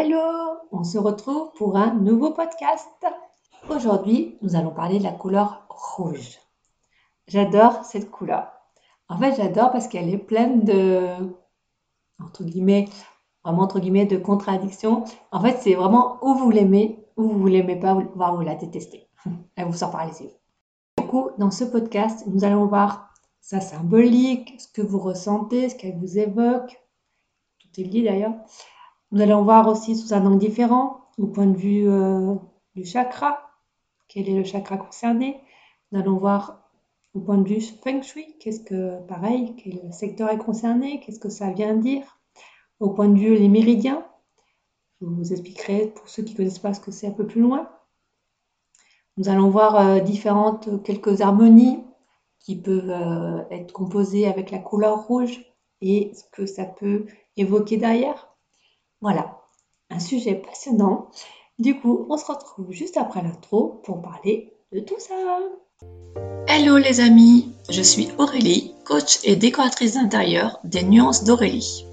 hello On se retrouve pour un nouveau podcast. Aujourd'hui, nous allons parler de la couleur rouge. J'adore cette couleur. En fait, j'adore parce qu'elle est pleine de, entre guillemets, vraiment entre guillemets, de contradictions. En fait, c'est vraiment où vous l'aimez, ou vous l'aimez pas, voire vous la détestez. Elle vous sort par les yeux. Du coup, dans ce podcast, nous allons voir sa symbolique, ce que vous ressentez, ce qu'elle vous évoque. Tout est lié d'ailleurs. Nous allons voir aussi sous un angle différent, au point de vue euh, du chakra, quel est le chakra concerné? Nous allons voir au point de vue feng shui, qu'est-ce que, pareil, quel secteur est concerné, qu'est-ce que ça vient dire? Au point de vue les méridiens, je vous expliquerai pour ceux qui ne connaissent pas ce que c'est un peu plus loin. Nous allons voir euh, différentes, quelques harmonies qui peuvent euh, être composées avec la couleur rouge et ce que ça peut évoquer derrière. Voilà, un sujet passionnant. Du coup, on se retrouve juste après l'intro pour parler de tout ça. Hello les amis, je suis Aurélie, coach et décoratrice d'intérieur des Nuances d'Aurélie.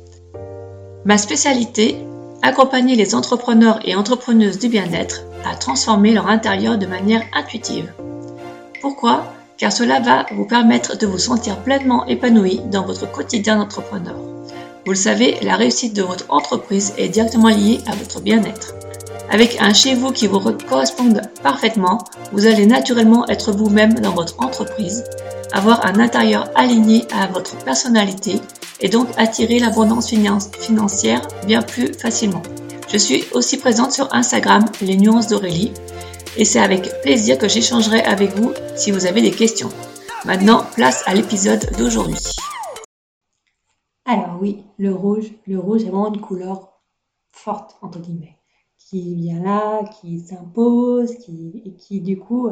Ma spécialité, accompagner les entrepreneurs et entrepreneuses du bien-être à transformer leur intérieur de manière intuitive. Pourquoi? Car cela va vous permettre de vous sentir pleinement épanoui dans votre quotidien d'entrepreneur. Vous le savez, la réussite de votre entreprise est directement liée à votre bien-être. Avec un chez vous qui vous corresponde parfaitement, vous allez naturellement être vous-même dans votre entreprise, avoir un intérieur aligné à votre personnalité et donc attirer l'abondance financière bien plus facilement. Je suis aussi présente sur Instagram, les nuances d'Aurélie, et c'est avec plaisir que j'échangerai avec vous si vous avez des questions. Maintenant, place à l'épisode d'aujourd'hui. Alors oui, le rouge, le rouge est vraiment une couleur forte, entre guillemets, qui vient là, qui s'impose, qui, et qui du coup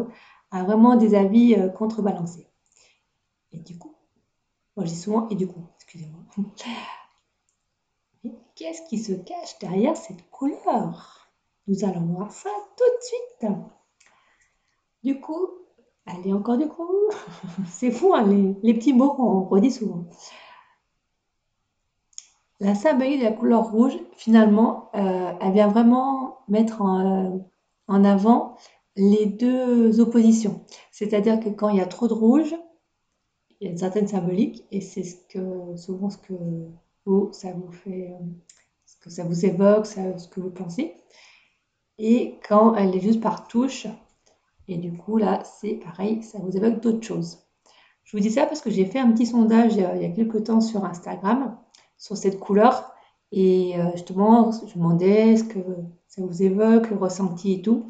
a vraiment des avis euh, contrebalancés. Et du coup, moi j'ai souvent, et du coup, excusez-moi, qu'est-ce qui se cache derrière cette couleur? Nous allons voir ça tout de suite. Du coup, allez encore du coup, c'est fou hein, les, les petits mots qu'on redit souvent. La symbolique de la couleur rouge, finalement, euh, elle vient vraiment mettre en, avant les deux oppositions. C'est-à-dire que quand il y a trop de rouge, il y a une certaine symbolique, et c'est ce que souvent ce que ça vous fait, ce que ça vous évoque, ce que vous pensez. Et quand elle est juste par touche, et du coup là, c'est pareil, ça vous évoque d'autres choses. Je vous dis ça parce que j'ai fait un petit sondage il y a quelques temps sur Instagram sur cette couleur. Et euh, justement, je demandais ce que ça vous évoque, le ressenti et tout.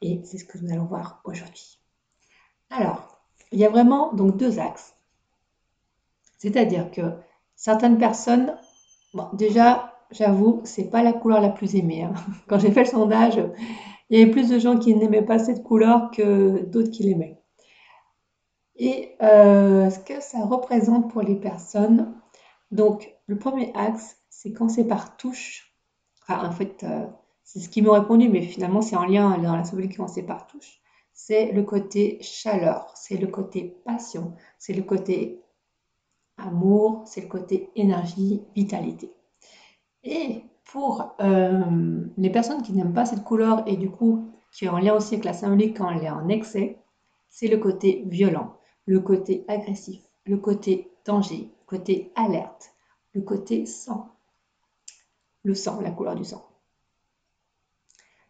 Et c'est ce que nous allons voir aujourd'hui. Alors, il y a vraiment donc deux axes. C'est-à-dire que certaines personnes, bon, déjà, j'avoue, c'est pas la couleur la plus aimée. Hein. Quand j'ai fait le sondage, il y avait plus de gens qui n'aimaient pas cette couleur que d'autres qui l'aimaient. Et euh, ce que ça représente pour les personnes, donc, le premier axe, c'est quand c'est par touche. en fait, euh, c'est ce qui m'ont répondu, mais finalement, c'est en lien dans la symbolique quand c'est par touche. C'est le côté chaleur, c'est le côté passion, c'est le côté amour, c'est le côté énergie, vitalité. Et pour euh, les personnes qui n'aiment pas cette couleur et du coup qui est en lien aussi avec la symbolique quand elle est en excès, c'est le côté violent, le côté agressif, le côté danger, côté alerte, le côté sang. Le sang, la couleur du sang.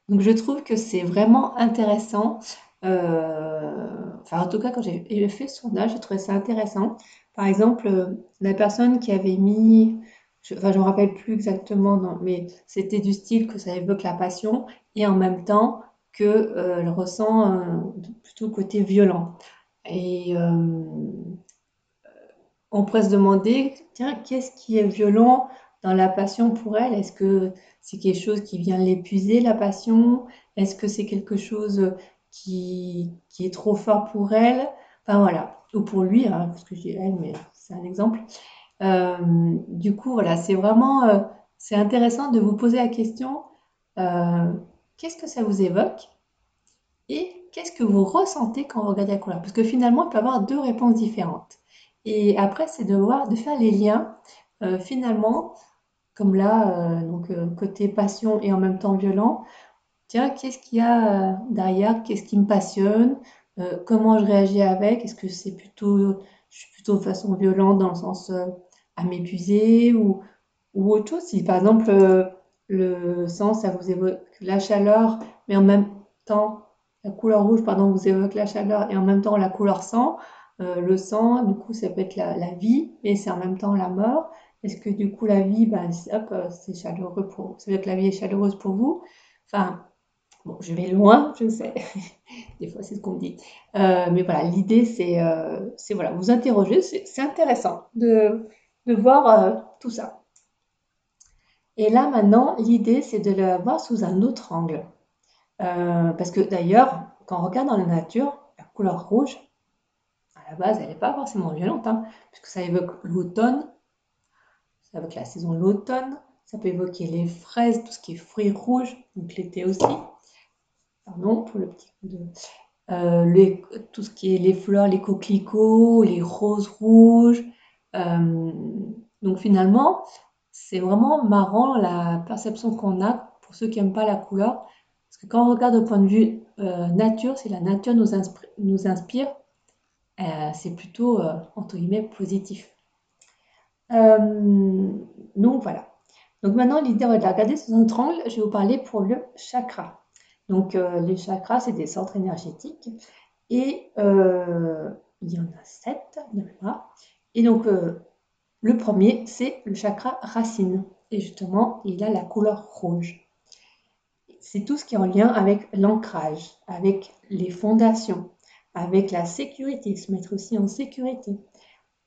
Donc je trouve que c'est vraiment intéressant. Euh, enfin, en tout cas, quand j'ai fait ce sondage, j'ai trouvé ça intéressant. Par exemple, euh, la personne qui avait mis, je, enfin, je ne me rappelle plus exactement, non, mais c'était du style que ça évoque la passion et en même temps que euh, ressent plutôt le côté violent. Et on pourrait se demander, tiens, qu'est-ce qui est violent dans la passion pour elle? Est-ce que c'est quelque chose qui vient l'épuiser, la passion? Est-ce que c'est quelque chose qui, qui, est trop fort pour elle? Enfin voilà, ou pour lui, hein, parce que j'ai elle, mais c'est un exemple. Euh, du coup, voilà, c'est vraiment, euh, c'est intéressant de vous poser la question, euh, qu'est-ce que ça vous évoque? Et qu'est-ce que vous ressentez quand vous regardez la couleur? Parce que finalement, il peut y avoir deux réponses différentes. Et après, c'est de voir, de faire les liens. Euh, finalement, comme là, donc côté passion et en même temps violent. Tiens, qu'est-ce qu'il y a derrière? Qu'est-ce qui me passionne? comment je réagis avec? Est-ce que c'est plutôt, je suis plutôt de façon violente dans le sens à m'épuiser ou, ou autre chose? Si par exemple le sang, ça vous évoque la chaleur, mais en même temps, la couleur rouge, pardon, vous évoque la chaleur et en même temps la couleur sang. Euh, le sang, du coup, ça peut être la, vie, mais c'est en même temps la mort. Est-ce que du coup la vie, ben, hop, euh, c'est chaleureux pour, ça veut dire que la vie est chaleureuse pour vous? Enfin, bon, je vais loin, je sais. Des fois, c'est ce qu'on me dit. Euh, mais voilà, l'idée, c'est, voilà, vous interroger. C'est intéressant de, de voir tout ça. Et là, maintenant, l'idée, c'est de le voir sous un autre angle. Parce que d'ailleurs, quand on regarde dans la nature, la couleur rouge, la base, elle n'est pas forcément violente, hein, puisque ça évoque l'automne, ça évoque la saison l'automne, ça peut évoquer les fraises, tout ce qui est fruits rouges, donc l'été aussi. Pardon pour le petit coup de. Euh, tout ce qui est les fleurs, les coquelicots, les roses rouges. Euh, donc finalement, c'est vraiment marrant la perception qu'on a pour ceux qui n'aiment pas la couleur. Parce que quand on regarde au point de vue euh, nature, si la nature nous, nous inspire, c'est plutôt, euh, entre guillemets, positif. donc voilà. Donc maintenant, l'idée de la regarder sous un angle, je vais vous parler pour le chakra. Donc les chakras, c'est des centres énergétiques. Et il y en a sept, Et donc, le premier, c'est le chakra racine. Et justement, il a la couleur rouge. C'est tout ce qui est en lien avec l'ancrage, avec les fondations, avec la sécurité, se mettre aussi en sécurité,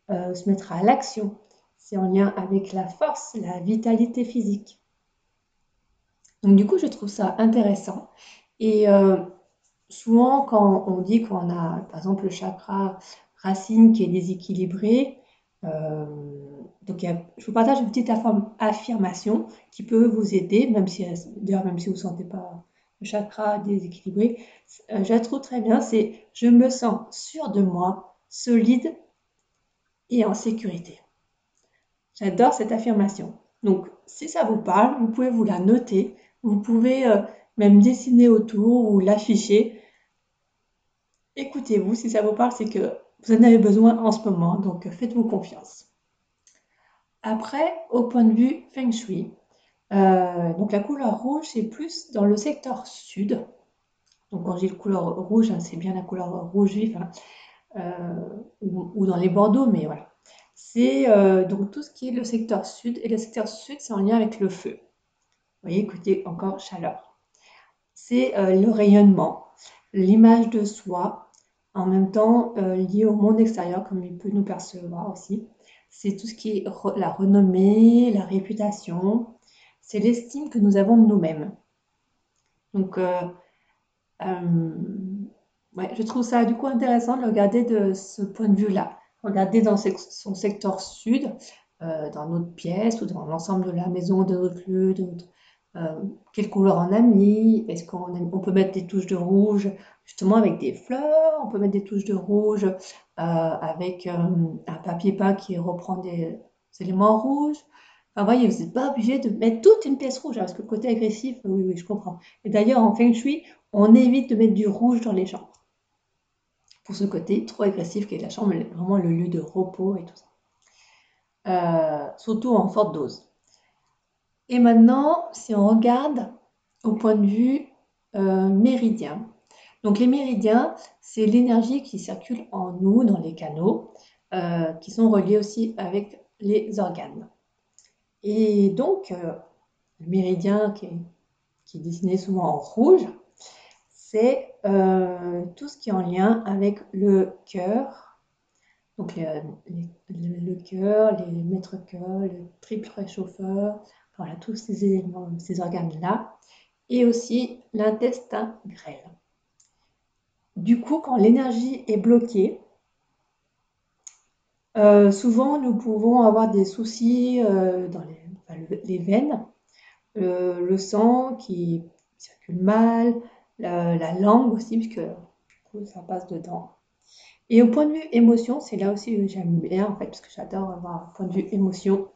euh, se mettre à l'action. C'est en lien avec la force, la vitalité physique. Donc du coup, je trouve ça intéressant. Et euh, souvent, quand on dit qu'on a, par exemple, le chakra racine qui est déséquilibré, euh, donc, je vous partage une petite affirmation qui peut vous aider, même si, d'ailleurs, même si vous ne sentez pas le chakra déséquilibré. Euh, je la trouve très bien, c'est je me sens sûr de moi, solide et en sécurité. J'adore cette affirmation. Donc, si ça vous parle, vous pouvez vous la noter. Vous pouvez euh, même dessiner autour ou l'afficher. Écoutez-vous, si ça vous parle, c'est que vous en avez besoin en ce moment, donc faites-vous confiance. Après, au point de vue feng shui, euh, donc la couleur rouge, c'est plus dans le secteur sud. Donc quand j'ai la couleur rouge, hein, c'est bien la couleur rouge vif, hein, euh, ou, dans les bordeaux, mais voilà. C'est euh, donc tout ce qui est le secteur sud, et le secteur sud, c'est en lien avec le feu. Vous voyez, écoutez, encore chaleur. C'est le rayonnement, l'image de soi, en même temps lié au monde extérieur, comme il peut nous percevoir aussi. C'est tout ce qui est la renommée, la réputation, c'est l'estime que nous avons de nous-mêmes. Donc, euh, euh, je trouve ça du coup intéressant de regarder de ce point de vue-là. Regarder dans son secteur sud, dans notre pièce ou dans l'ensemble de la maison, de notre lieu, euh, quelle couleur on a mis Est-ce qu'on on peut mettre des touches de rouge justement avec des fleurs On peut mettre des touches de rouge euh, avec euh, un papier peint qui reprend des, éléments rouges. Enfin, voyez, vous n'êtes pas obligé de mettre toute une pièce rouge, hein, parce que le côté agressif, oui, oui, je comprends. Et d'ailleurs, en Feng Shui, on évite de mettre du rouge dans les chambres. Pour ce côté trop agressif qui est la chambre, vraiment le lieu de repos et tout ça. surtout en forte dose. Et maintenant, si on regarde au point de vue euh, méridien, donc les méridiens, c'est l'énergie qui circule en nous, dans les canaux, euh, qui sont reliés aussi avec les organes. Et donc, euh, le méridien qui est, dessiné souvent en rouge, c'est tout ce qui est en lien avec le cœur, donc le cœur, les maîtres cœurs, le triple réchauffeur, voilà, tous ces éléments, ces organes-là. Et aussi l'intestin grêle. Du coup, quand l'énergie est bloquée, euh, souvent nous pouvons avoir des soucis euh, dans les, veines, euh, le sang qui circule mal, la, langue aussi, puisque du coup ça passe dedans. Et au point de vue émotion, c'est là aussi que j'aime bien en fait, parce que j'adore avoir un point de vue émotion.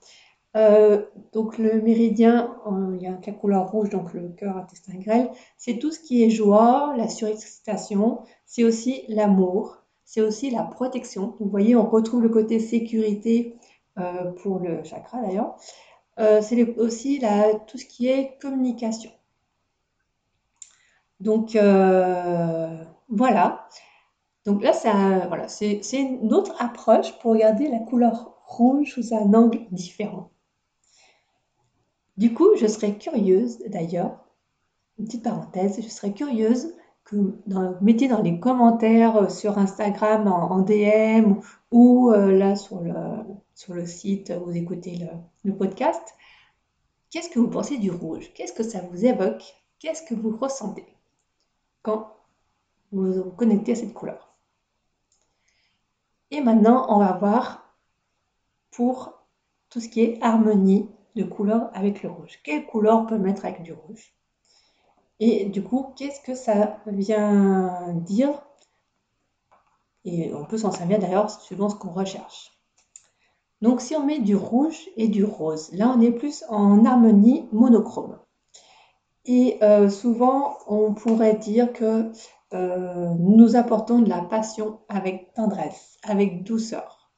Euh, donc le méridien, il y a la couleur rouge, donc le cœur, intestin grêle, c'est tout ce qui est joie, la surexcitation, c'est aussi l'amour, c'est aussi la protection. Vous voyez, on retrouve le côté sécurité euh, pour le chakra d'ailleurs. c'est aussi tout ce qui est communication. Donc voilà. Donc là, c'est une autre approche pour regarder la couleur rouge sous un angle différent. Du coup, je serais curieuse, d'ailleurs, une petite parenthèse, je serais curieuse vous mettiez dans les commentaires euh, sur Instagram en, DM ou euh, là sur le, sur le site où vous écoutez le, podcast, qu'est-ce que vous pensez du rouge? Qu'est-ce que ça vous évoque? Qu'est-ce que vous ressentez quand vous vous connectez à cette couleur? Et maintenant, on va voir pour tout ce qui est harmonie de couleur avec le rouge. Quelle couleur on peut mettre avec du rouge? Et du coup, qu'est-ce que ça vient dire? Et on peut s'en servir d'ailleurs suivant ce qu'on recherche. Donc si on met du rouge et du rose, là on est plus en harmonie monochrome. Et euh, souvent on pourrait dire que euh, nous apportons de la passion avec tendresse, avec douceur.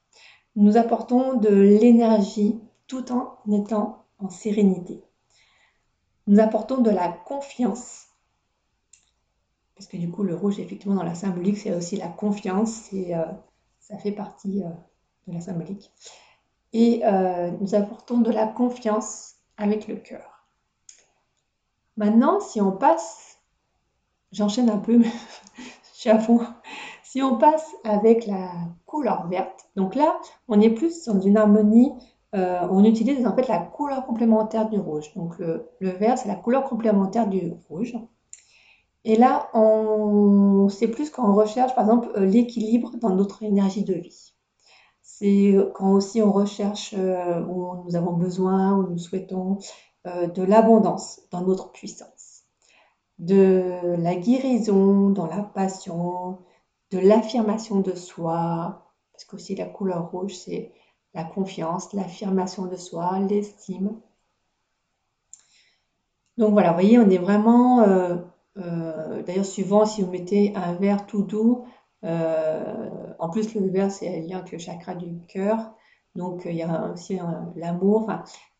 Nous apportons de l'énergie tout en étant en sérénité. Nous apportons de la confiance, parce que du coup le rouge effectivement dans la symbolique c'est aussi la confiance, et euh, ça fait partie euh, de la symbolique. Et euh, nous apportons de la confiance avec le cœur. Maintenant, si on passe, j'enchaîne un peu, je suis à fond. Si on passe avec la couleur verte, donc là, on est plus dans une harmonie euh, on utilise en fait la couleur complémentaire du rouge. Donc le, vert, c'est la couleur complémentaire du rouge. Et là, on, c'est plus quand on recherche, par exemple, euh, l'équilibre dans notre énergie de vie. C'est quand aussi on recherche euh, où nous avons besoin, où nous souhaitons de l'abondance dans notre puissance, de la guérison dans la passion, de l'affirmation de soi, parce qu'aussi la couleur rouge, c'est la confiance, l'affirmation de soi, l'estime. Donc voilà, vous voyez, on est vraiment, euh, euh, d'ailleurs suivant si vous mettez un verre tout doux, euh, en plus le verre c'est lien avec le chakra du cœur, donc il y a aussi l'amour,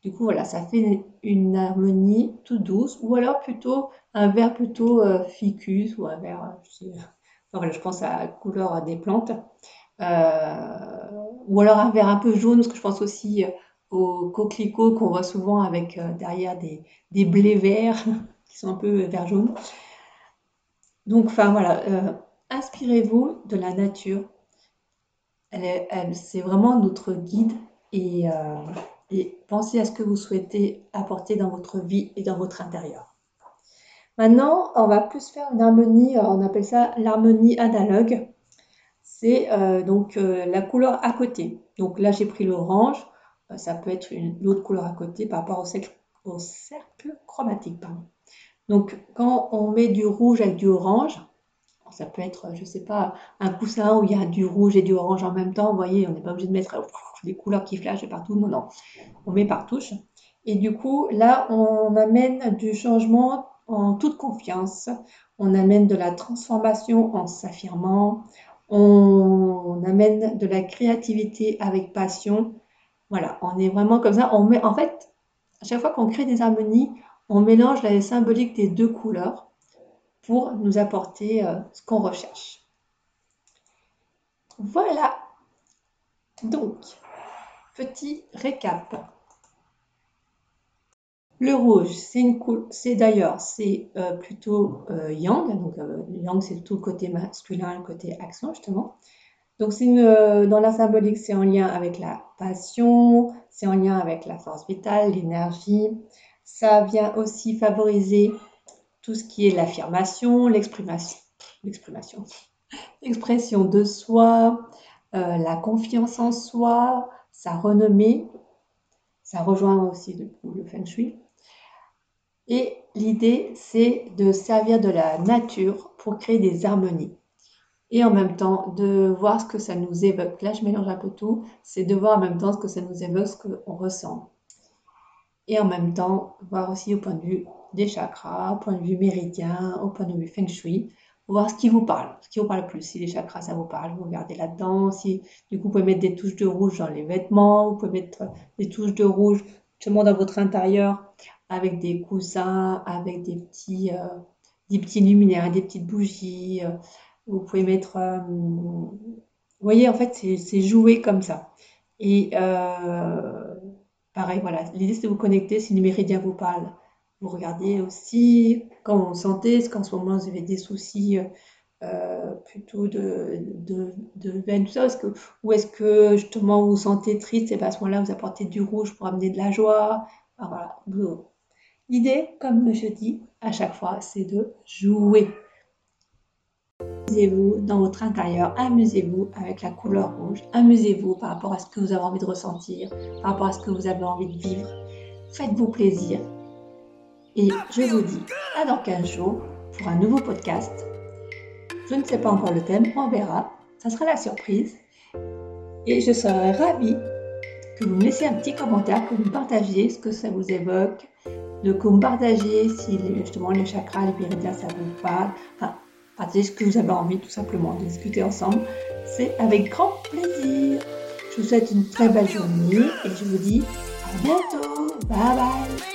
du coup voilà, ça fait une, harmonie toute douce, ou alors plutôt un verre plutôt ficus, ou un verre, je, voilà, je pense à la couleur des plantes. Euh, ou alors un verre un peu jaune, parce que je pense aussi euh, aux coquelicots qu'on voit souvent avec euh, derrière des, des, blés verts qui sont un peu vert jaune. Donc, enfin voilà, inspirez-vous de la nature. Elle, c'est vraiment notre guide et, et, pensez à ce que vous souhaitez apporter dans votre vie et dans votre intérieur. Maintenant, on va plus faire une harmonie, on appelle ça l'harmonie analogue c'est euh, donc euh, la couleur à côté. Donc là, j'ai pris l'orange. Euh, ça peut être une autre couleur à côté par rapport au cercle, chromatique. Donc quand on met du rouge avec du orange, ça peut être, je ne sais pas, un coussin où il y a du rouge et du orange en même temps. Vous voyez, on n'est pas obligé de mettre des couleurs qui flashent partout. Non, non. On met par touche. Et du coup, là, on amène du changement en toute confiance. On amène de la transformation en s'affirmant on amène de la créativité avec passion. Voilà, on est vraiment comme ça. On met, en fait, à chaque fois qu'on crée des harmonies, on mélange la symbolique des deux couleurs pour nous apporter euh, ce qu'on recherche. Voilà. Donc, petit récap. Le rouge, c'est d'ailleurs, c'est euh, plutôt euh, yang. Donc euh, yang, c'est tout le côté masculin, le côté action justement. Donc c'est dans la symbolique, c'est en lien avec la passion, c'est en lien avec la force vitale, l'énergie. Ça vient aussi favoriser tout ce qui est l'affirmation, l'expression de soi, la confiance en soi, sa renommée. Ça rejoint aussi le feng shui. Et l'idée, c'est de servir de la nature pour créer des harmonies. Et en même temps, de voir ce que ça nous évoque. Là, je mélange un peu tout. C'est de voir en même temps ce que ça nous évoque, ce qu'on ressent. et en même temps voir aussi au point de vue des chakras, au point de vue méridien, au point de vue feng shui, voir ce qui vous parle, ce qui vous parle le plus. Si les chakras, ça vous parle, vous regardez là-dedans. Si, du coup, vous pouvez mettre des touches de rouge dans les vêtements, vous pouvez mettre des touches de rouge justement dans votre intérieur avec des coussins, avec des petits, euh, des luminaires, des petites bougies. Euh, vous pouvez mettre... Euh, vous voyez, en fait, c'est joué comme ça. Et pareil, voilà, l'idée c'est de vous connecter si le méridien vous parle. Vous regardez aussi quand vous sentez, est-ce qu'en ce moment vous avez des soucis plutôt de, de, de veine, tout ça, ou est-ce que justement vous vous sentez triste et bien à ce moment-là vous apportez du rouge pour amener de la joie. voilà, L'idée, comme je dis à chaque fois, c'est de jouer. Amusez-vous dans votre intérieur, amusez-vous avec la couleur rouge, amusez-vous par rapport à ce que vous avez envie de ressentir, par rapport à ce que vous avez envie de vivre. Faites-vous plaisir. Et je vous dis à dans 15 jours pour un nouveau podcast. Je ne sais pas encore le thème, on verra. Ça sera la surprise. Et je serai ravie que vous me laissiez un petit commentaire, que vous partagiez ce que ça vous évoque, de partagiez si justement les chakras, les méridiens, ça vous parle. Enfin, partagez ce que vous avez envie tout simplement de discuter ensemble. C'est avec grand plaisir. Je vous souhaite une très belle journée et je vous dis à bientôt. Bye bye.